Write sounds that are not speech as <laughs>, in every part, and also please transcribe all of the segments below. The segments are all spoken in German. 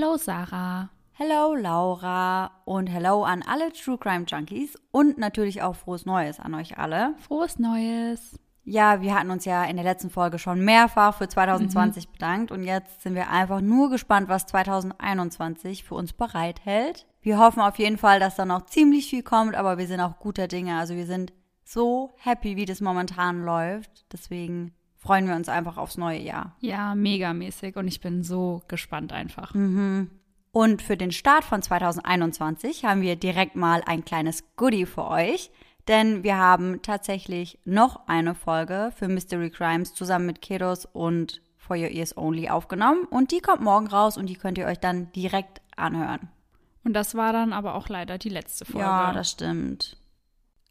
Hello Sarah. Hello Laura und hello an alle True Crime Junkies und natürlich auch frohes Neues an euch alle. Frohes Neues. Ja, wir hatten uns ja in der letzten Folge schon mehrfach für 2020 mhm. bedankt und jetzt sind wir einfach nur gespannt, was 2021 für uns bereithält. Wir hoffen auf jeden Fall, dass da noch ziemlich viel kommt, aber wir sind auch guter Dinge. Also wir sind so happy, wie das momentan läuft. Deswegen freuen wir uns einfach aufs neue Jahr. Ja, megamäßig und ich bin so gespannt einfach. Mhm. Und für den Start von 2021 haben wir direkt mal ein kleines Goodie für euch, denn wir haben tatsächlich noch eine Folge für Mystery Crimes zusammen mit Kiddos und For Your Ears Only aufgenommen und die kommt morgen raus und die könnt ihr euch dann direkt anhören. Und das war dann aber auch leider die letzte Folge. Ja, das stimmt.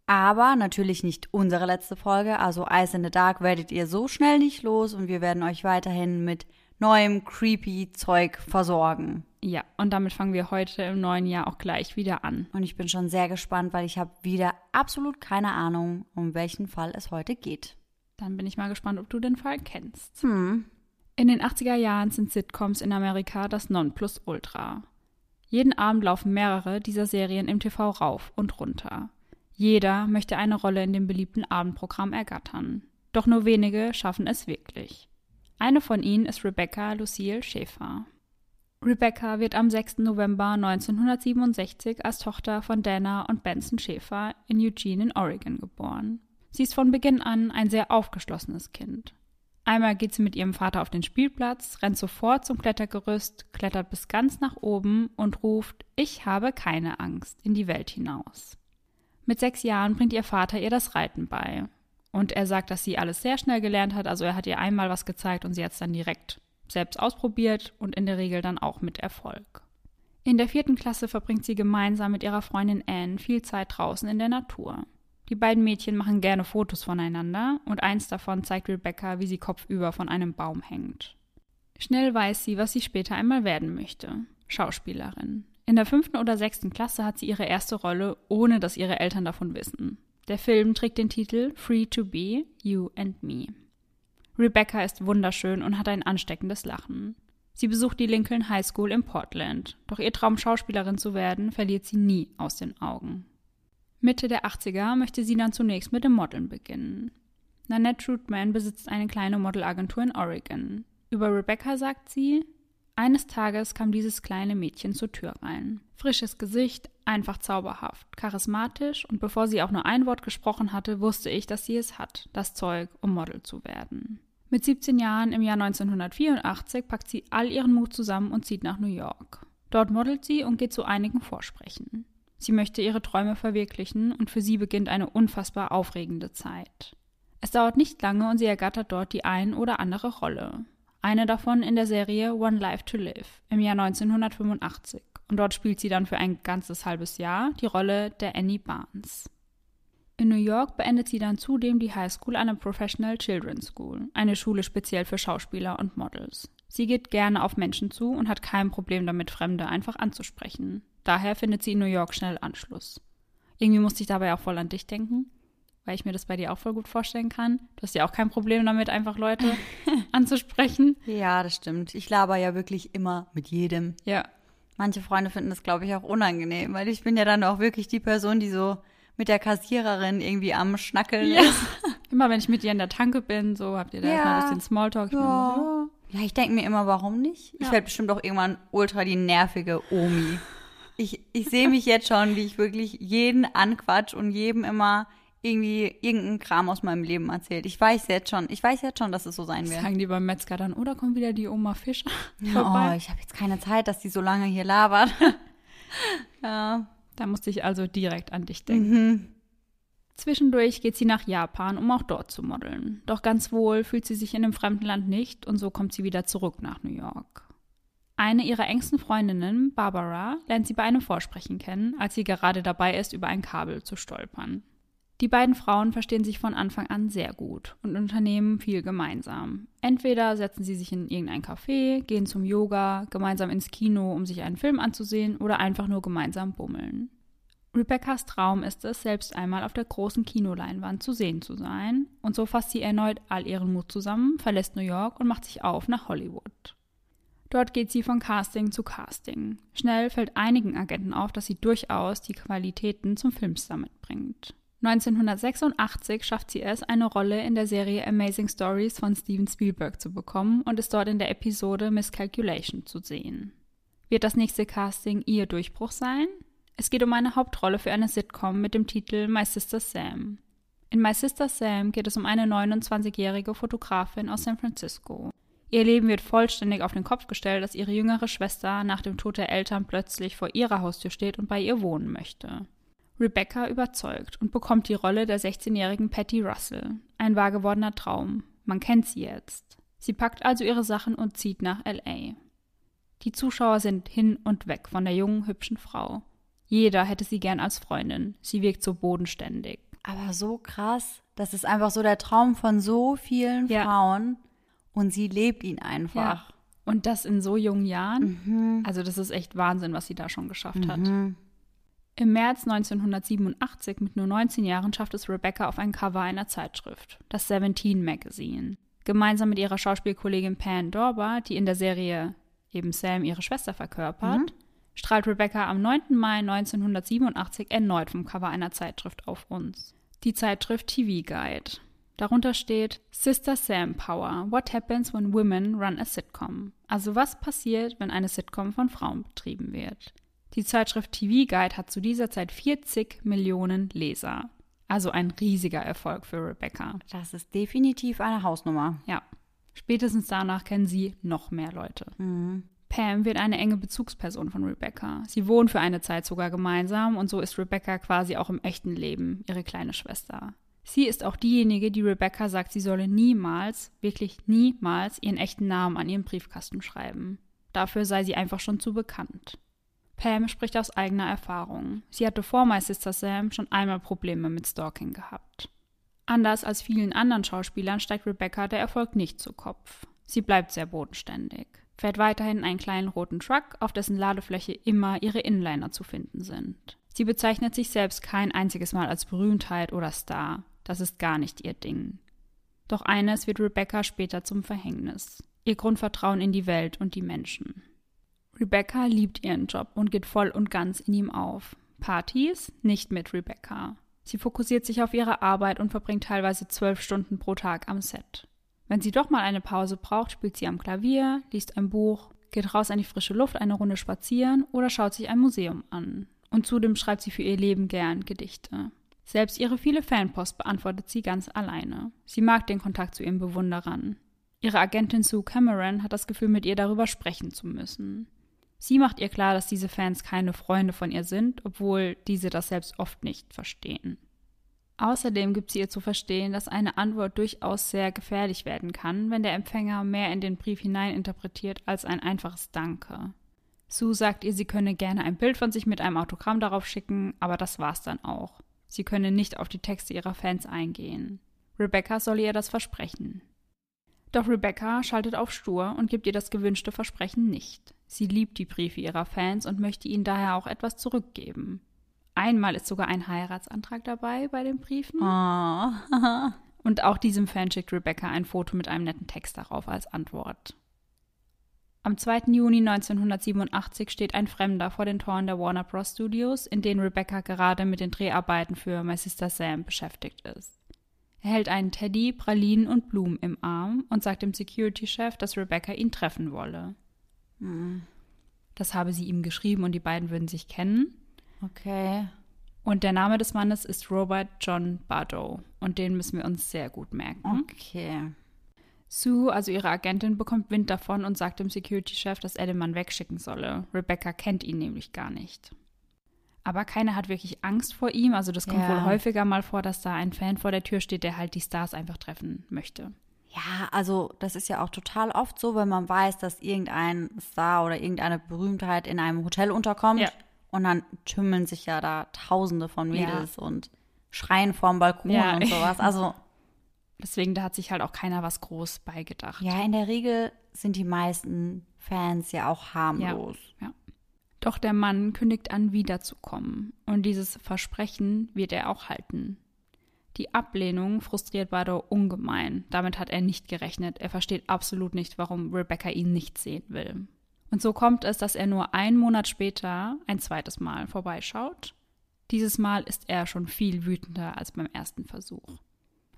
Aber natürlich nicht unsere letzte Folge. Also Ice in the Dark werdet ihr so schnell nicht los und wir werden euch weiterhin mit neuem creepy Zeug versorgen. Ja, und damit fangen wir heute im neuen Jahr auch gleich wieder an. Und ich bin schon sehr gespannt, weil ich habe wieder absolut keine Ahnung, um welchen Fall es heute geht. Dann bin ich mal gespannt, ob du den Fall kennst. Hm. In den 80er Jahren sind Sitcoms in Amerika das Nonplusultra. Jeden Abend laufen mehrere dieser Serien im TV rauf und runter. Jeder möchte eine Rolle in dem beliebten Abendprogramm ergattern. Doch nur wenige schaffen es wirklich. Eine von ihnen ist Rebecca Lucille Schäfer. Rebecca wird am 6. November 1967 als Tochter von Dana und Benson Schäfer in Eugene in Oregon geboren. Sie ist von Beginn an ein sehr aufgeschlossenes Kind. Einmal geht sie mit ihrem Vater auf den Spielplatz, rennt sofort zum Klettergerüst, klettert bis ganz nach oben und ruft Ich habe keine Angst in die Welt hinaus. Mit sechs Jahren bringt ihr Vater ihr das Reiten bei. Und er sagt, dass sie alles sehr schnell gelernt hat. Also er hat ihr einmal was gezeigt und sie hat es dann direkt selbst ausprobiert und in der Regel dann auch mit Erfolg. In der vierten Klasse verbringt sie gemeinsam mit ihrer Freundin Anne viel Zeit draußen in der Natur. Die beiden Mädchen machen gerne Fotos voneinander und eins davon zeigt Rebecca, wie sie kopfüber von einem Baum hängt. Schnell weiß sie, was sie später einmal werden möchte. Schauspielerin. In der fünften oder sechsten Klasse hat sie ihre erste Rolle, ohne dass ihre Eltern davon wissen. Der Film trägt den Titel Free to Be, You and Me. Rebecca ist wunderschön und hat ein ansteckendes Lachen. Sie besucht die Lincoln High School in Portland, doch ihr Traum, Schauspielerin zu werden, verliert sie nie aus den Augen. Mitte der 80er möchte sie dann zunächst mit dem Modeln beginnen. Nanette Trutman besitzt eine kleine Modelagentur in Oregon. Über Rebecca sagt sie, eines Tages kam dieses kleine Mädchen zur Tür rein. Frisches Gesicht, einfach zauberhaft, charismatisch und bevor sie auch nur ein Wort gesprochen hatte, wusste ich, dass sie es hat, das Zeug, um Model zu werden. Mit 17 Jahren im Jahr 1984 packt sie all ihren Mut zusammen und zieht nach New York. Dort modelt sie und geht zu einigen Vorsprechen. Sie möchte ihre Träume verwirklichen und für sie beginnt eine unfassbar aufregende Zeit. Es dauert nicht lange und sie ergattert dort die ein oder andere Rolle eine davon in der Serie One Life to Live im Jahr 1985. Und dort spielt sie dann für ein ganzes halbes Jahr die Rolle der Annie Barnes. In New York beendet sie dann zudem die High School an der Professional Children's School, eine Schule speziell für Schauspieler und Models. Sie geht gerne auf Menschen zu und hat kein Problem damit, Fremde einfach anzusprechen. Daher findet sie in New York schnell Anschluss. Irgendwie musste ich dabei auch voll an dich denken weil ich mir das bei dir auch voll gut vorstellen kann. Du hast ja auch kein Problem damit, einfach Leute <laughs> anzusprechen. Ja, das stimmt. Ich laber ja wirklich immer mit jedem. Ja. Manche Freunde finden das, glaube ich, auch unangenehm, weil ich bin ja dann auch wirklich die Person, die so mit der Kassiererin irgendwie am Schnackeln ja. ist. <laughs> Immer wenn ich mit dir in der Tanke bin, so habt ihr da ja. erstmal ein bisschen Smalltalk. Ich ja. So, ja, ich denke mir immer, warum nicht? Ich werde bestimmt auch irgendwann ultra die nervige Omi. Ich, ich sehe mich jetzt schon, wie ich wirklich jeden anquatsch und jedem immer irgendwie irgendeinen Kram aus meinem Leben erzählt. Ich weiß jetzt schon, ich weiß jetzt schon, dass es so sein wird. Sagen die beim Metzger dann, oder kommt wieder die Oma Fischer <laughs> vorbei? Oh, ich habe jetzt keine Zeit, dass die so lange hier labert. <laughs> ja. Da musste ich also direkt an dich denken. Mhm. Zwischendurch geht sie nach Japan, um auch dort zu modeln. Doch ganz wohl fühlt sie sich in dem fremden Land nicht und so kommt sie wieder zurück nach New York. Eine ihrer engsten Freundinnen, Barbara, lernt sie bei einem Vorsprechen kennen, als sie gerade dabei ist, über ein Kabel zu stolpern. Die beiden Frauen verstehen sich von Anfang an sehr gut und unternehmen viel gemeinsam. Entweder setzen sie sich in irgendein Café, gehen zum Yoga, gemeinsam ins Kino, um sich einen Film anzusehen oder einfach nur gemeinsam bummeln. Rebecca's Traum ist es, selbst einmal auf der großen Kinoleinwand zu sehen zu sein, und so fasst sie erneut all ihren Mut zusammen, verlässt New York und macht sich auf nach Hollywood. Dort geht sie von Casting zu Casting. Schnell fällt einigen Agenten auf, dass sie durchaus die Qualitäten zum Filmstar mitbringt. 1986 schafft sie es, eine Rolle in der Serie Amazing Stories von Steven Spielberg zu bekommen und ist dort in der Episode Miscalculation zu sehen. Wird das nächste Casting ihr Durchbruch sein? Es geht um eine Hauptrolle für eine Sitcom mit dem Titel My Sister Sam. In My Sister Sam geht es um eine 29-jährige Fotografin aus San Francisco. Ihr Leben wird vollständig auf den Kopf gestellt, als ihre jüngere Schwester nach dem Tod der Eltern plötzlich vor ihrer Haustür steht und bei ihr wohnen möchte. Rebecca überzeugt und bekommt die Rolle der 16-jährigen Patty Russell. Ein wahr gewordener Traum. Man kennt sie jetzt. Sie packt also ihre Sachen und zieht nach LA. Die Zuschauer sind hin und weg von der jungen, hübschen Frau. Jeder hätte sie gern als Freundin. Sie wirkt so bodenständig. Aber so krass. Das ist einfach so der Traum von so vielen Ja. Frauen. Und sie lebt ihn einfach. Und das in so jungen Jahren. Mhm. Also das ist echt Wahnsinn, was sie da schon geschafft hat. Im März 1987, mit nur 19 Jahren, schafft es Rebecca auf ein Cover einer Zeitschrift, das Seventeen Magazine. Gemeinsam mit ihrer Schauspielkollegin Pan Dorber, die in der Serie eben Sam ihre Schwester verkörpert, strahlt Rebecca am 9. Mai 1987 erneut vom Cover einer Zeitschrift auf uns. Die Zeitschrift TV Guide. Darunter steht Sister Sam Power. What happens when women run a sitcom? Also was passiert, wenn eine Sitcom von Frauen betrieben wird? Die Zeitschrift TV Guide hat zu dieser Zeit 40 Millionen Leser. Also ein riesiger Erfolg für Rebecca. Das ist definitiv eine Hausnummer. Ja. Spätestens danach kennen sie noch mehr Leute. Pam wird eine enge Bezugsperson von Rebecca. Sie wohnen für eine Zeit sogar gemeinsam und so ist Rebecca quasi auch im echten Leben ihre kleine Schwester. Sie ist auch diejenige, die Rebecca sagt, sie solle niemals, wirklich niemals ihren echten Namen an ihren Briefkasten schreiben. Dafür sei sie einfach schon zu bekannt. Pam spricht aus eigener Erfahrung. Sie hatte vor My Sister Sam schon einmal Probleme mit Stalking gehabt. Anders als vielen anderen Schauspielern steigt Rebecca der Erfolg nicht zu Kopf. Sie bleibt sehr bodenständig, fährt weiterhin einen kleinen roten Truck, auf dessen Ladefläche immer ihre Inliner zu finden sind. Sie bezeichnet sich selbst kein einziges Mal als Berühmtheit oder Star. Das ist gar nicht ihr Ding. Doch eines wird Rebecca später zum Verhängnis. Ihr Grundvertrauen in die Welt und die Menschen. Rebecca liebt ihren Job und geht voll und ganz in ihm auf. Partys nicht mit Rebecca. Sie fokussiert sich auf ihre Arbeit und verbringt teilweise zwölf Stunden pro Tag am Set. Wenn sie doch mal eine Pause braucht, spielt sie am Klavier, liest ein Buch, geht raus an die frische Luft eine Runde spazieren oder schaut sich ein Museum an. Und zudem schreibt sie für ihr Leben gern Gedichte. Selbst ihre viele Fanpost beantwortet sie ganz alleine. Sie mag den Kontakt zu ihren Bewunderern. Ihre Agentin Sue Cameron hat das Gefühl, mit ihr darüber sprechen zu müssen. Sie macht ihr klar, dass diese Fans keine Freunde von ihr sind, obwohl diese das selbst oft nicht verstehen. Außerdem gibt sie ihr zu verstehen, dass eine Antwort durchaus sehr gefährlich werden kann, wenn der Empfänger mehr in den Brief hineininterpretiert als ein einfaches Danke. Sue sagt ihr, sie könne gerne ein Bild von sich mit einem Autogramm darauf schicken, aber das war's dann auch. Sie könne nicht auf die Texte ihrer Fans eingehen. Rebecca solle ihr das versprechen. Doch Rebecca schaltet auf stur und gibt ihr das gewünschte Versprechen nicht. Sie liebt die Briefe ihrer Fans und möchte ihnen daher auch etwas zurückgeben. Einmal ist sogar ein Heiratsantrag dabei bei den Briefen. Oh. <laughs> Und auch diesem Fan schickt Rebecca ein Foto mit einem netten Text darauf als Antwort. Am 2. Juni 1987 steht ein Fremder vor den Toren der Warner Bros. Studios, in denen Rebecca gerade mit den Dreharbeiten für My Sister Sam beschäftigt ist. Er hält einen Teddy, Pralinen und Blumen im Arm und sagt dem Security-Chef, dass Rebecca ihn treffen wolle. Das habe sie ihm geschrieben und die beiden würden sich kennen. Okay. Und der Name des Mannes ist Robert John Bardow. Und den müssen wir uns sehr gut merken. Okay. Sue, also ihre Agentin, bekommt Wind davon und sagt dem Security-Chef, dass er den Mann wegschicken solle. Rebecca kennt ihn nämlich gar nicht. Aber keiner hat wirklich Angst vor ihm. Also das kommt Ja. wohl häufiger mal vor, dass da ein Fan vor der Tür steht, der halt die Stars einfach treffen möchte. Ja, also das ist ja auch total oft so, wenn man weiß, dass irgendein Star oder irgendeine Berühmtheit in einem Hotel unterkommt. Ja. Und dann tümmeln sich ja da Tausende von Mädels und schreien vorm Balkon Ja. und sowas. Also <laughs> Deswegen, da hat sich halt auch keiner was groß beigedacht. ja, in der Regel sind die meisten Fans ja auch harmlos. Ja. Doch der Mann kündigt an, wiederzukommen. Und dieses Versprechen wird er auch halten. Die Ablehnung frustriert Bardo ungemein. Damit hat er nicht gerechnet. Er versteht absolut nicht, warum Rebecca ihn nicht sehen will. Und so kommt es, dass er nur einen Monat später ein zweites Mal vorbeischaut. Dieses Mal ist er schon viel wütender als beim ersten Versuch.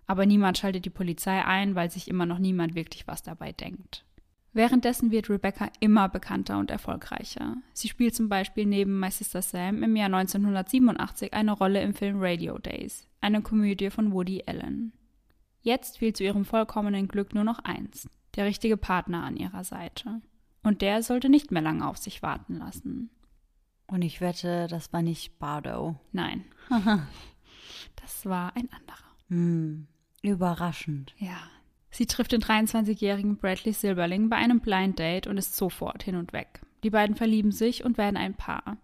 Aber niemand schaltet die Polizei ein, weil sich immer noch niemand wirklich was dabei denkt. Währenddessen wird Rebecca immer bekannter und erfolgreicher. Sie spielt zum Beispiel neben My Sister Sam im Jahr 1987 eine Rolle im Film Radio Days, eine Komödie von Woody Allen. Jetzt fehlt zu ihrem vollkommenen Glück nur noch eins, der richtige Partner an ihrer Seite. Und der sollte nicht mehr lange auf sich warten lassen. Und ich wette, das war nicht Bardo. Nein. <laughs> das war ein anderer. Hm, überraschend. Ja. Sie trifft den 23-jährigen Bradley Silberling bei einem Blind Date und ist sofort hin und weg. Die beiden verlieben sich und werden ein Paar.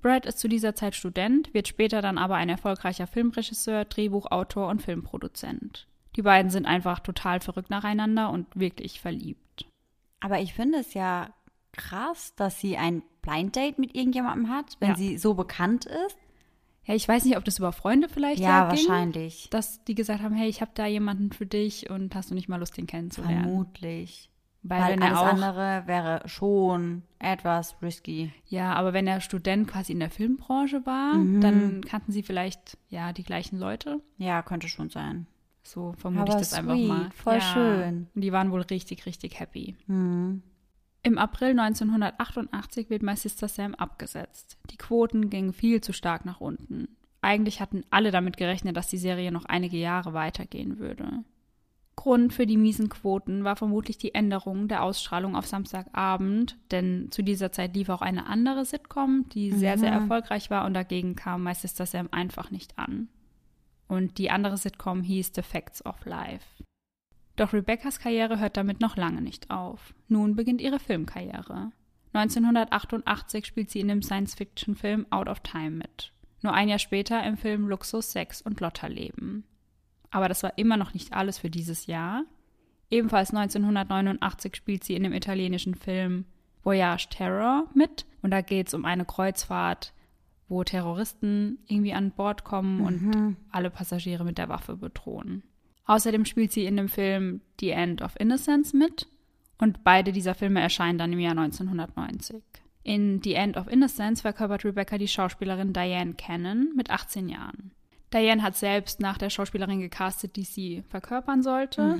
Brad ist zu dieser Zeit Student, wird später dann aber ein erfolgreicher Filmregisseur, Drehbuchautor und Filmproduzent. Die beiden sind einfach total verrückt nacheinander und wirklich verliebt. Aber ich finde es ja krass, dass sie ein Blind Date mit irgendjemandem hat, wenn Ja. sie so bekannt ist. Ja, ich weiß nicht, ob das über Freunde vielleicht Ja, ging, wahrscheinlich. dass die gesagt haben, hey, ich habe da jemanden für dich und hast du nicht mal Lust, den kennenzulernen? Vermutlich. Weil, Weil alles er andere wäre schon etwas risky. ja, aber wenn er Student quasi in der Filmbranche war, Mhm. dann kannten sie vielleicht ja die gleichen Leute. Ja, könnte schon sein. So vermute Aber ich das einfach sweet, mal. voll ja. schön. Und die waren wohl richtig, richtig happy. Hm. Im April 1988 wird My Sister Sam abgesetzt. Die Quoten gingen viel zu stark nach unten. Eigentlich hatten alle damit gerechnet, dass die Serie noch einige Jahre weitergehen würde. Grund für die miesen Quoten war vermutlich die Änderung der Ausstrahlung auf Samstagabend, denn zu dieser Zeit lief auch eine andere Sitcom, die sehr, sehr erfolgreich war und dagegen kam My Sister Sam einfach nicht an. Und die andere Sitcom hieß The Facts of Life. Doch Rebeccas Karriere hört damit noch lange nicht auf. Nun beginnt ihre Filmkarriere. 1988 spielt sie in dem Science-Fiction-Film Out of Time mit. Nur ein Jahr später im Film Luxus, Sex und Lotterleben. Aber das war immer noch nicht alles für dieses Jahr. Ebenfalls 1989 spielt sie in dem italienischen Film Voyage Terror mit. Und da geht es um eine Kreuzfahrt, wo Terroristen irgendwie an Bord kommen und alle Passagiere mit der Waffe bedrohen. Außerdem spielt sie in dem Film The End of Innocence mit. Und beide dieser Filme erscheinen dann im Jahr 1990. In The End of Innocence verkörpert Rebecca die Schauspielerin Diane Cannon mit 18 Jahren. Diane hat selbst nach der Schauspielerin gecastet, die sie verkörpern sollte.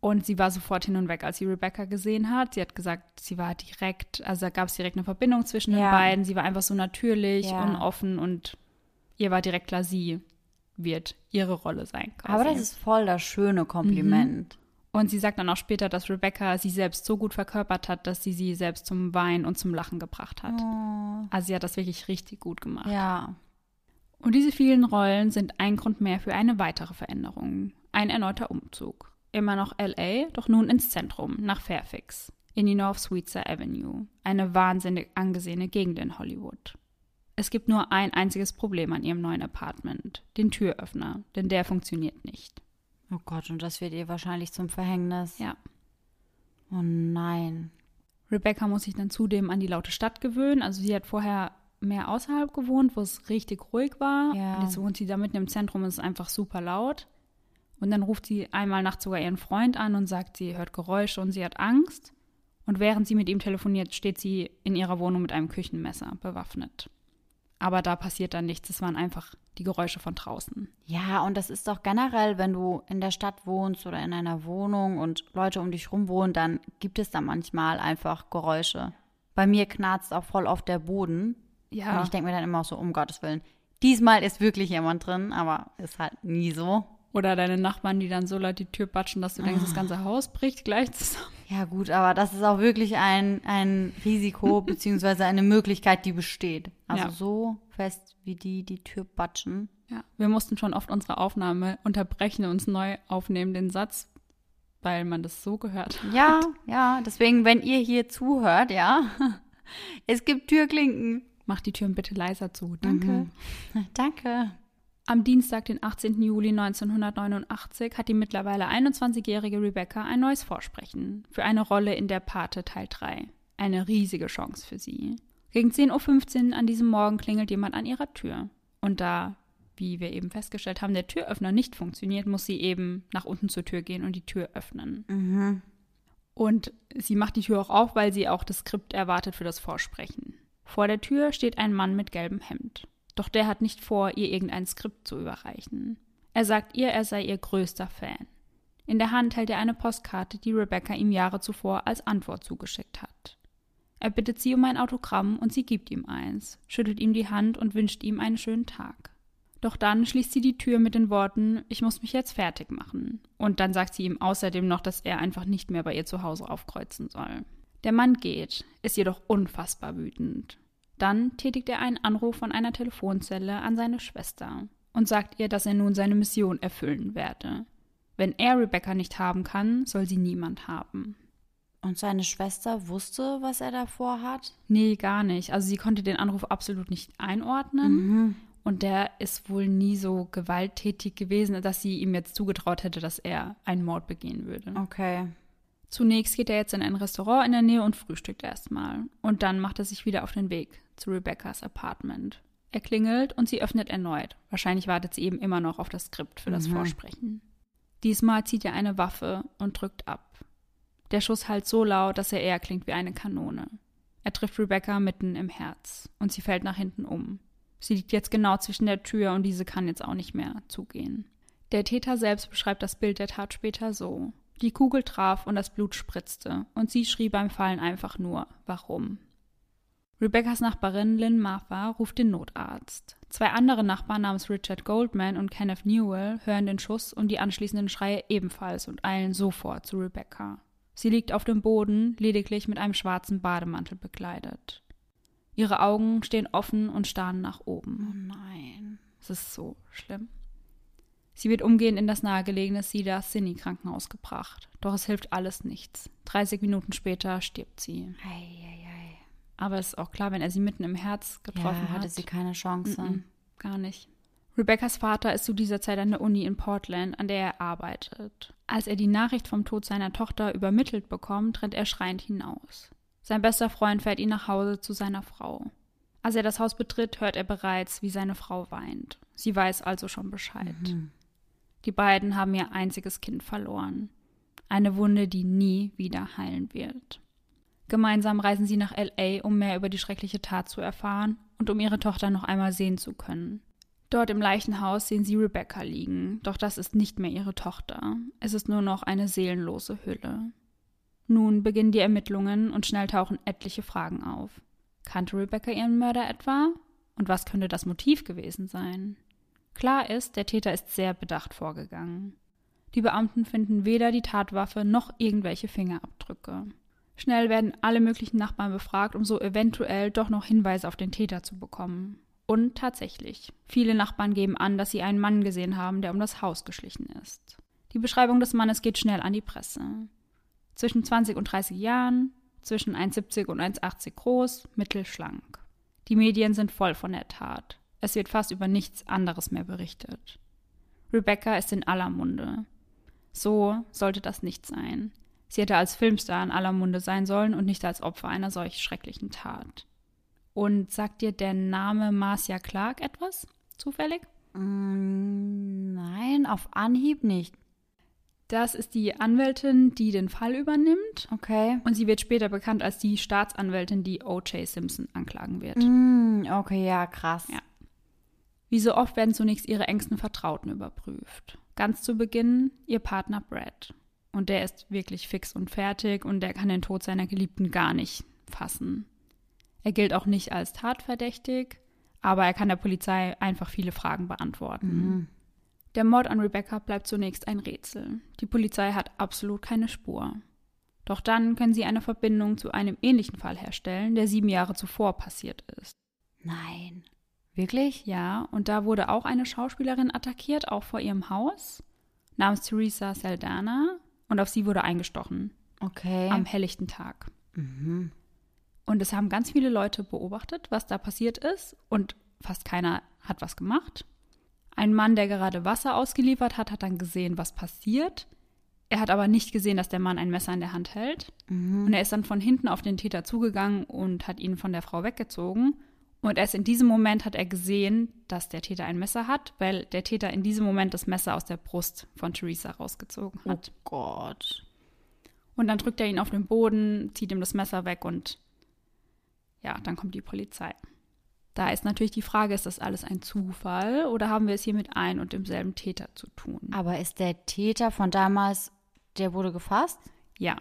Und sie war sofort hin und weg, als sie Rebecca gesehen hat. Sie hat gesagt, sie war direkt, also da gab es direkt eine Verbindung zwischen den Ja. beiden. Sie war einfach so natürlich Ja. und offen und ihr war direkt klar, sie wird ihre Rolle sein. Quasi. Aber das ist voll das schöne Kompliment. Und sie sagt dann auch später, dass Rebecca sie selbst so gut verkörpert hat, dass sie sie selbst zum Weinen und zum Lachen gebracht hat. Oh. Also sie hat das wirklich richtig gut gemacht. Ja. Und diese vielen Rollen sind ein Grund mehr für eine weitere Veränderung. Ein erneuter Umzug. Immer noch LA, doch nun ins Zentrum, nach Fairfax, in die North Sweetser Avenue, eine wahnsinnig angesehene Gegend in Hollywood. Es gibt nur ein einziges Problem an ihrem neuen Apartment, den Türöffner, denn der funktioniert nicht. Oh Gott, und das wird ihr wahrscheinlich zum Verhängnis. Ja. Oh nein. Rebecca muss sich dann zudem an die laute Stadt gewöhnen. Also sie hat vorher mehr außerhalb gewohnt, wo es richtig ruhig war. Ja. Und jetzt wohnt sie da mitten im Zentrum und es ist einfach super laut. Und dann ruft sie einmal nachts sogar ihren Freund an und sagt, sie hört Geräusche und sie hat Angst. Und während sie mit ihm telefoniert, steht sie in ihrer Wohnung mit einem Küchenmesser bewaffnet. Aber da passiert dann nichts. Es waren einfach die Geräusche von draußen. Ja, und das ist doch generell, wenn du in der Stadt wohnst oder in einer Wohnung und Leute um dich rum wohnen, dann gibt es da manchmal einfach Geräusche. Bei mir knarzt auch voll oft der Boden. Ja. Und ich denke mir dann immer auch so, um Gottes Willen. Diesmal ist wirklich jemand drin, aber ist halt nie so. Oder deine Nachbarn, die dann so laut die Tür batschen, dass du denkst, das ganze Haus bricht gleich zusammen. Ja gut, aber das ist auch wirklich ein, ein Risiko <laughs> beziehungsweise eine Möglichkeit, die besteht. Also Ja. so fest wie die die Tür batschen. Ja, wir mussten schon oft unsere Aufnahme unterbrechen und uns neu aufnehmen, den Satz, weil man das so gehört hat. Ja, ja, deswegen, wenn ihr hier zuhört, ja, <laughs> es gibt Türklinken. Mach die Türen bitte leiser zu. Danke. Mhm. <laughs> Danke. Am Dienstag, den 18. Juli 1989, hat die mittlerweile 21-jährige Rebecca ein neues Vorsprechen für eine Rolle in der Pate Teil 3. Eine riesige Chance für sie. Gegen 10.15 Uhr an diesem Morgen klingelt jemand an ihrer Tür. Und da, wie wir eben festgestellt haben, der Türöffner nicht funktioniert, muss sie eben nach unten zur Tür gehen und die Tür öffnen. Und sie macht die Tür auch auf, weil sie auch das Skript erwartet für das Vorsprechen. Vor der Tür steht ein Mann mit gelbem Hemd. Doch der hat nicht vor, ihr irgendein Skript zu überreichen. Er sagt ihr, er sei ihr größter Fan. In der Hand hält er eine Postkarte, die Rebecca ihm Jahre zuvor als Antwort zugeschickt hat. Er bittet sie um ein Autogramm und sie gibt ihm eins, schüttelt ihm die Hand und wünscht ihm einen schönen Tag. Doch dann schließt sie die Tür mit den Worten, ich muss mich jetzt fertig machen. Und dann sagt sie ihm außerdem noch, dass er einfach nicht mehr bei ihr zu Hause aufkreuzen soll. Der Mann geht, ist jedoch unfassbar wütend. Dann tätigt er einen Anruf von einer Telefonzelle an seine Schwester und sagt ihr, dass er nun seine Mission erfüllen werde. Wenn er Rebecca nicht haben kann, soll sie niemand haben. Und seine Schwester wusste, was er davor hat? Nee, gar nicht. Also sie konnte den Anruf absolut nicht einordnen. Mhm. Und der ist wohl nie so gewalttätig gewesen, dass sie ihm jetzt zugetraut hätte, dass er einen Mord begehen würde. Okay. Zunächst geht er jetzt in ein Restaurant in der Nähe und frühstückt erstmal. Und dann macht er sich wieder auf den Weg zu Rebeccas Apartment. Er klingelt und sie öffnet erneut. Wahrscheinlich wartet sie eben immer noch auf das Skript für das mhm. Vorsprechen. Diesmal zieht er eine Waffe und drückt ab. Der Schuss halt so laut, dass er eher klingt wie eine Kanone. Er trifft Rebecca mitten im Herz und sie fällt nach hinten um. Sie liegt jetzt genau zwischen der Tür und diese kann jetzt auch nicht mehr zugehen. Der Täter selbst beschreibt das Bild der Tat später so. Die Kugel traf und das Blut spritzte und sie schrie beim Fallen einfach nur, warum? Rebeccas Nachbarin Lynn Martha ruft den Notarzt. Zwei andere Nachbarn namens Richard Goldman und Kenneth Newell hören den Schuss und die anschließenden Schreie ebenfalls und eilen sofort zu Rebecca. Sie liegt auf dem Boden, lediglich mit einem schwarzen Bademantel bekleidet. Ihre Augen stehen offen und starren nach oben. Oh nein. Es ist so schlimm. Sie wird umgehend in das nahegelegene Cedar Sinai Krankenhaus gebracht. Doch es hilft alles nichts. 30 Minuten später stirbt sie. Ei, ei. Aber es ist auch klar, wenn er sie mitten im Herz getroffen ja, hat. hatte sie keine Chance. Mm -mm, gar nicht. Rebeccas Vater ist zu dieser Zeit an der Uni in Portland, an der er arbeitet. Als er die Nachricht vom Tod seiner Tochter übermittelt bekommt, rennt er schreiend hinaus. Sein bester Freund fährt ihn nach Hause zu seiner Frau. Als er das Haus betritt, hört er bereits, wie seine Frau weint. Sie weiß also schon Bescheid. Mhm. Die beiden haben ihr einziges Kind verloren. Eine Wunde, die nie wieder heilen wird. Gemeinsam reisen sie nach LA, um mehr über die schreckliche Tat zu erfahren und um ihre Tochter noch einmal sehen zu können. Dort im Leichenhaus sehen sie Rebecca liegen, doch das ist nicht mehr ihre Tochter. Es ist nur noch eine seelenlose Hülle. Nun beginnen die Ermittlungen und schnell tauchen etliche Fragen auf. Kannte Rebecca ihren Mörder etwa? Und was könnte das Motiv gewesen sein? Klar ist, der Täter ist sehr bedacht vorgegangen. Die Beamten finden weder die Tatwaffe noch irgendwelche Fingerabdrücke. Schnell werden alle möglichen Nachbarn befragt, um so eventuell doch noch Hinweise auf den Täter zu bekommen. Und tatsächlich, viele Nachbarn geben an, dass sie einen Mann gesehen haben, der um das Haus geschlichen ist. Die Beschreibung des Mannes geht schnell an die Presse. Zwischen 20 und 30 Jahren, zwischen 1,70 und 1,80 groß, mittelschlank. Die Medien sind voll von der Tat. Es wird fast über nichts anderes mehr berichtet. Rebecca ist in aller Munde. So sollte das nicht sein. Sie hätte als Filmstar in aller Munde sein sollen und nicht als Opfer einer solch schrecklichen Tat. Und sagt dir der Name Marcia Clark etwas? Zufällig? Mm, nein, auf Anhieb nicht. Das ist die Anwältin, die den Fall übernimmt. Okay. Und sie wird später bekannt als die Staatsanwältin, die O.J. Simpson anklagen wird. Mm, okay, ja, krass. Ja. Wie so oft werden zunächst ihre engsten Vertrauten überprüft. Ganz zu Beginn ihr Partner Brad. Und der ist wirklich fix und fertig und der kann den Tod seiner Geliebten gar nicht fassen. Er gilt auch nicht als tatverdächtig, aber er kann der Polizei einfach viele Fragen beantworten. Mhm. Der Mord an Rebecca bleibt zunächst ein Rätsel. Die Polizei hat absolut keine Spur. Doch dann können sie eine Verbindung zu einem ähnlichen Fall herstellen, der sieben Jahre zuvor passiert ist. Nein. Wirklich? Ja, und da wurde auch eine Schauspielerin attackiert, auch vor ihrem Haus, namens Theresa Saldana und auf sie wurde eingestochen. Okay. Am helllichten Tag. Mhm. Und es haben ganz viele Leute beobachtet, was da passiert ist und fast keiner hat was gemacht. Ein Mann, der gerade Wasser ausgeliefert hat, hat dann gesehen, was passiert. Er hat aber nicht gesehen, dass der Mann ein Messer in der Hand hält. Mhm. Und er ist dann von hinten auf den Täter zugegangen und hat ihn von der Frau weggezogen. Und erst in diesem Moment hat er gesehen, dass der Täter ein Messer hat, weil der Täter in diesem Moment das Messer aus der Brust von Theresa rausgezogen hat. Oh Gott. Und dann drückt er ihn auf den Boden, zieht ihm das Messer weg und ja, dann kommt die Polizei. Da ist natürlich die Frage, ist das alles ein Zufall oder haben wir es hier mit ein und demselben Täter zu tun? Aber ist der Täter von damals, der wurde gefasst? Ja.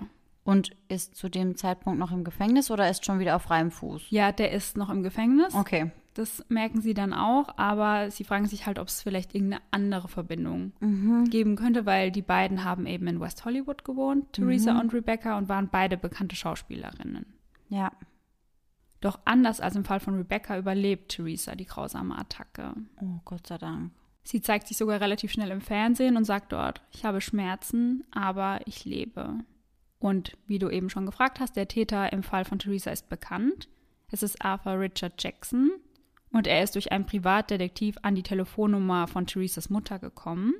Und ist zu dem Zeitpunkt noch im Gefängnis oder ist schon wieder auf freiem Fuß? Ja, der ist noch im Gefängnis. Okay. Das merken sie dann auch, aber sie fragen sich halt, ob es vielleicht irgendeine andere Verbindung Mhm. geben könnte, weil die beiden haben eben in West Hollywood gewohnt, Theresa Mhm. und Rebecca, und waren beide bekannte Schauspielerinnen. Ja. Doch anders als im Fall von Rebecca überlebt Theresa die grausame Attacke. Oh, Gott sei Dank. Sie zeigt sich sogar relativ schnell im Fernsehen und sagt dort, ich habe Schmerzen, aber ich lebe. Und wie du eben schon gefragt hast, der Täter im Fall von Theresa ist bekannt. Es ist Arthur Richard Jackson. Und er ist durch einen Privatdetektiv an die Telefonnummer von Theresas Mutter gekommen,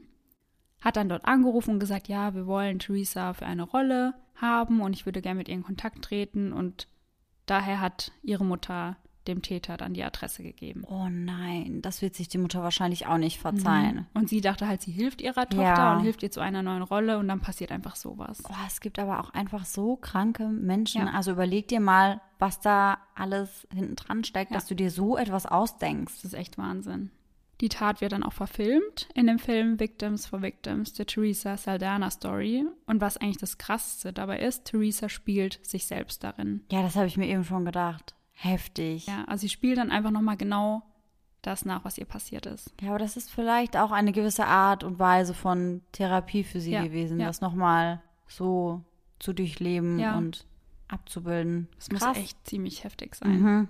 hat dann dort angerufen und gesagt, ja, wir wollen Theresa für eine Rolle haben und ich würde gerne mit ihr in Kontakt treten. Und daher hat ihre Mutter dem Täter dann die Adresse gegeben. Oh nein, das wird sich die Mutter wahrscheinlich auch nicht verzeihen. Und sie dachte halt, sie hilft ihrer Tochter Ja. und hilft ihr zu einer neuen Rolle und dann passiert einfach sowas. Oh, es gibt aber auch einfach so kranke Menschen. Ja. Also überleg dir mal, was da alles hinten dran steckt, Ja. dass du dir so etwas ausdenkst. Das ist echt Wahnsinn. Die Tat wird dann auch verfilmt in dem Film Victims for Victims, der Theresa Saldana Story. Und was eigentlich das Krasseste dabei ist, Theresa spielt sich selbst darin. Ja, das habe ich mir eben schon gedacht. Heftig. Ja, also sie spielt dann einfach nochmal genau das nach, was ihr passiert ist. Ja, aber das ist vielleicht auch eine gewisse Art und Weise von Therapie für sie Ja, gewesen, ja. das nochmal so zu durchleben Ja. und abzubilden. Das muss Krass. echt ziemlich heftig sein. Mhm.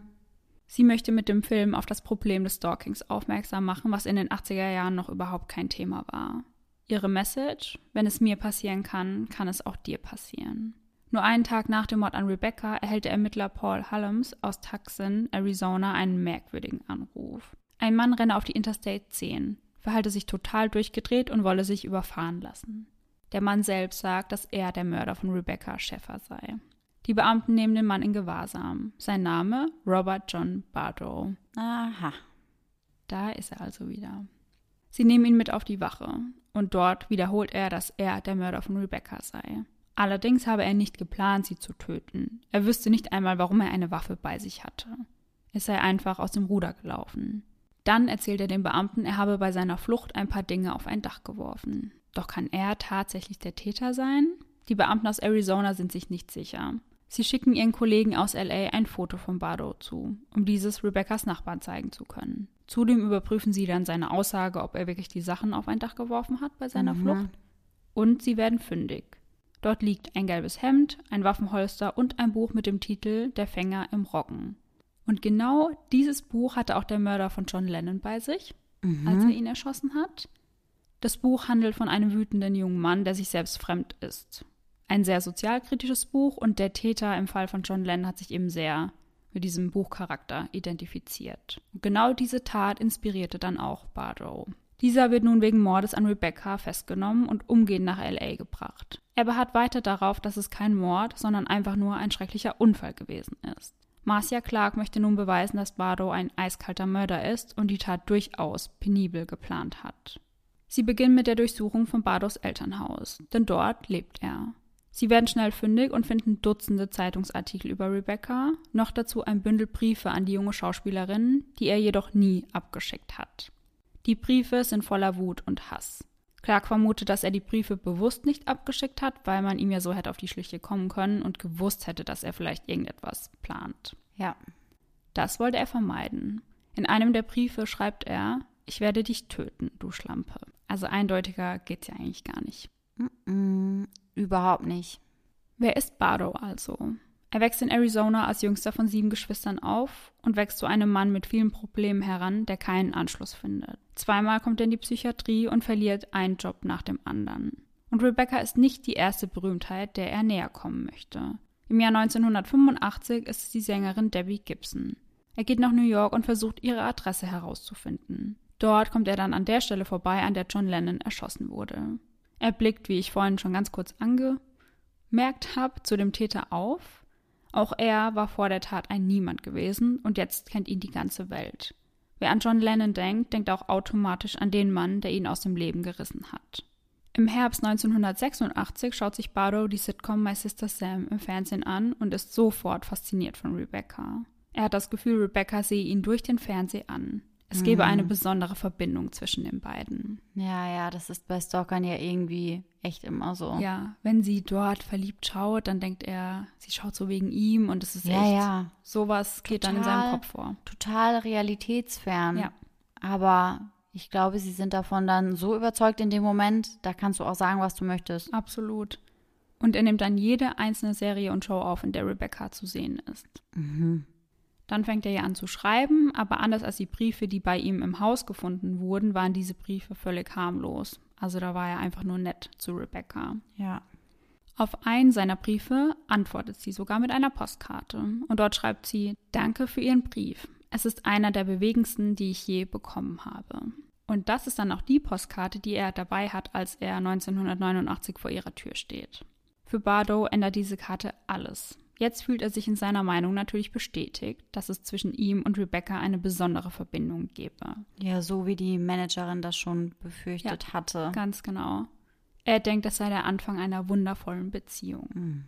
Sie möchte mit dem Film auf das Problem des Stalkings aufmerksam machen, was in den 80er Jahren noch überhaupt kein Thema war. Ihre Message, wenn es mir passieren kann, kann es auch dir passieren. Nur einen Tag nach dem Mord an Rebecca erhält der Ermittler Paul Hullums aus Tucson, Arizona, einen merkwürdigen Anruf. Ein Mann renne auf die Interstate 10, verhalte sich total durchgedreht und wolle sich überfahren lassen. Der Mann selbst sagt, dass er der Mörder von Rebecca Schäffer sei. Die Beamten nehmen den Mann in Gewahrsam. Sein Name Robert John Bardow. Aha. Da ist er also wieder. Sie nehmen ihn mit auf die Wache und dort wiederholt er, dass er der Mörder von Rebecca sei. Allerdings habe er nicht geplant, sie zu töten. Er wüsste nicht einmal, warum er eine Waffe bei sich hatte. Es sei einfach aus dem Ruder gelaufen. Dann erzählt er den Beamten, er habe bei seiner Flucht ein paar Dinge auf ein Dach geworfen. Doch kann er tatsächlich der Täter sein? Die Beamten aus Arizona sind sich nicht sicher. Sie schicken ihren Kollegen aus LA ein Foto von Bardo zu, um dieses Rebeccas Nachbarn zeigen zu können. Zudem überprüfen sie dann seine Aussage, ob er wirklich die Sachen auf ein Dach geworfen hat bei seiner Mhm. Flucht. Und sie werden fündig. Dort liegt ein gelbes Hemd, ein Waffenholster und ein Buch mit dem Titel Der Fänger im Roggen. Und genau dieses Buch hatte auch der Mörder von John Lennon bei sich, als er ihn erschossen hat. Das Buch handelt von einem wütenden jungen Mann, der sich selbst fremd ist. Ein sehr sozialkritisches Buch und der Täter im Fall von John Lennon hat sich eben sehr mit diesem Buchcharakter identifiziert. Und genau diese Tat inspirierte dann auch Bardow. Dieser wird nun wegen Mordes an Rebecca festgenommen und umgehend nach LA gebracht. Er beharrt weiter darauf, dass es kein Mord, sondern einfach nur ein schrecklicher Unfall gewesen ist. Marcia Clark möchte nun beweisen, dass Bardo ein eiskalter Mörder ist und die Tat durchaus penibel geplant hat. Sie beginnen mit der Durchsuchung von Bardos Elternhaus, denn dort lebt er. Sie werden schnell fündig und finden Dutzende Zeitungsartikel über Rebecca, noch dazu ein Bündel Briefe an die junge Schauspielerin, die er jedoch nie abgeschickt hat. Die Briefe sind voller Wut und Hass. Clark vermutet, dass er die Briefe bewusst nicht abgeschickt hat, weil man ihm ja so hätte auf die Schliche kommen können und gewusst hätte, dass er vielleicht irgendetwas plant. Ja. Das wollte er vermeiden. In einem der Briefe schreibt er, ich werde dich töten, du Schlampe. Also eindeutiger geht's ja eigentlich gar nicht. Mm, überhaupt nicht. Wer ist Bardo also? Er wächst in Arizona als jüngster von sieben Geschwistern auf und wächst zu einem Mann mit vielen Problemen heran, der keinen Anschluss findet. Zweimal kommt er in die Psychiatrie und verliert einen Job nach dem anderen. Und Rebecca ist nicht die erste Berühmtheit, der er näher kommen möchte. Im Jahr 1985 ist es die Sängerin Debbie Gibson. Er geht nach New York und versucht, ihre Adresse herauszufinden. Dort kommt er dann an der Stelle vorbei, an der John Lennon erschossen wurde. Er blickt, wie ich vorhin schon ganz kurz angemerkt habe, zu dem Täter auf. Auch er war vor der Tat ein Niemand gewesen und jetzt kennt ihn die ganze Welt. Wer an John Lennon denkt, denkt auch automatisch an den Mann, der ihn aus dem Leben gerissen hat. Im Herbst 1986 schaut sich Bardo die Sitcom My Sister Sam im Fernsehen an und ist sofort fasziniert von Rebecca. Er hat das Gefühl, Rebecca sehe ihn durch den Fernseher an. Es mhm. gebe eine besondere Verbindung zwischen den beiden. Ja, ja, das ist bei Stalkern ja irgendwie echt immer so. Ja, wenn sie dort verliebt schaut, dann denkt er, sie schaut so wegen ihm und es ist ja, echt ja. sowas geht total, dann in seinem Kopf vor. Total realitätsfern. Ja. Aber ich glaube, sie sind davon dann so überzeugt in dem Moment, da kannst du auch sagen, was du möchtest. Absolut. Und er nimmt dann jede einzelne Serie und Show auf, in der Rebecca zu sehen ist. Mhm. Dann fängt er ja an zu schreiben, aber anders als die Briefe, die bei ihm im Haus gefunden wurden, waren diese Briefe völlig harmlos. Also da war er einfach nur nett zu Rebecca. Ja. Auf einen seiner Briefe antwortet sie sogar mit einer Postkarte. Und dort schreibt sie: Danke für Ihren Brief. Es ist einer der bewegendsten, die ich je bekommen habe. Und das ist dann auch die Postkarte, die er dabei hat, als er 1989 vor ihrer Tür steht. Für Bardo ändert diese Karte alles. Jetzt fühlt er sich in seiner Meinung natürlich bestätigt, dass es zwischen ihm und Rebecca eine besondere Verbindung gebe. Ja, so wie die Managerin das schon befürchtet ja, hatte. Ganz genau. Er denkt, es sei der Anfang einer wundervollen Beziehung. Mhm.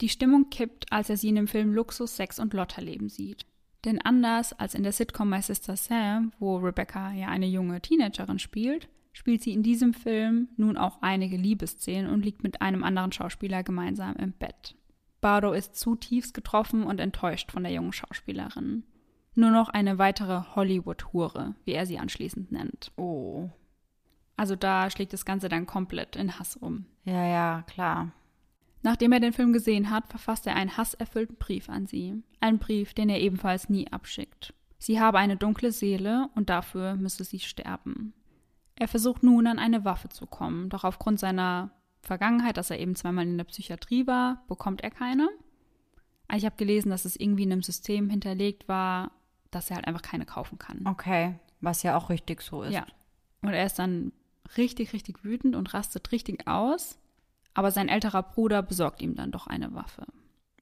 Die Stimmung kippt, als er sie in dem Film Luxus, Sex und Lotterleben sieht. Denn anders als in der Sitcom My Sister Sam, wo Rebecca ja eine junge Teenagerin spielt, spielt sie in diesem Film nun auch einige Liebesszenen und liegt mit einem anderen Schauspieler gemeinsam im Bett. Bardo ist zutiefst getroffen und enttäuscht von der jungen Schauspielerin. Nur noch eine weitere Hollywood-Hure, wie er sie anschließend nennt. Oh. Also da schlägt das Ganze dann komplett in Hass um. Ja, ja, klar. Nachdem er den Film gesehen hat, verfasst er einen hasserfüllten Brief an sie. Einen Brief, den er ebenfalls nie abschickt. Sie habe eine dunkle Seele und dafür müsse sie sterben. Er versucht nun an eine Waffe zu kommen, doch aufgrund seiner Vergangenheit, dass er eben zweimal in der Psychiatrie war, bekommt er keine. Ich habe gelesen, dass es irgendwie in einem System hinterlegt war, dass er halt einfach keine kaufen kann. Okay, was ja auch richtig so ist. Ja. Und er ist dann richtig, richtig wütend und rastet richtig aus aber sein älterer Bruder besorgt ihm dann doch eine Waffe.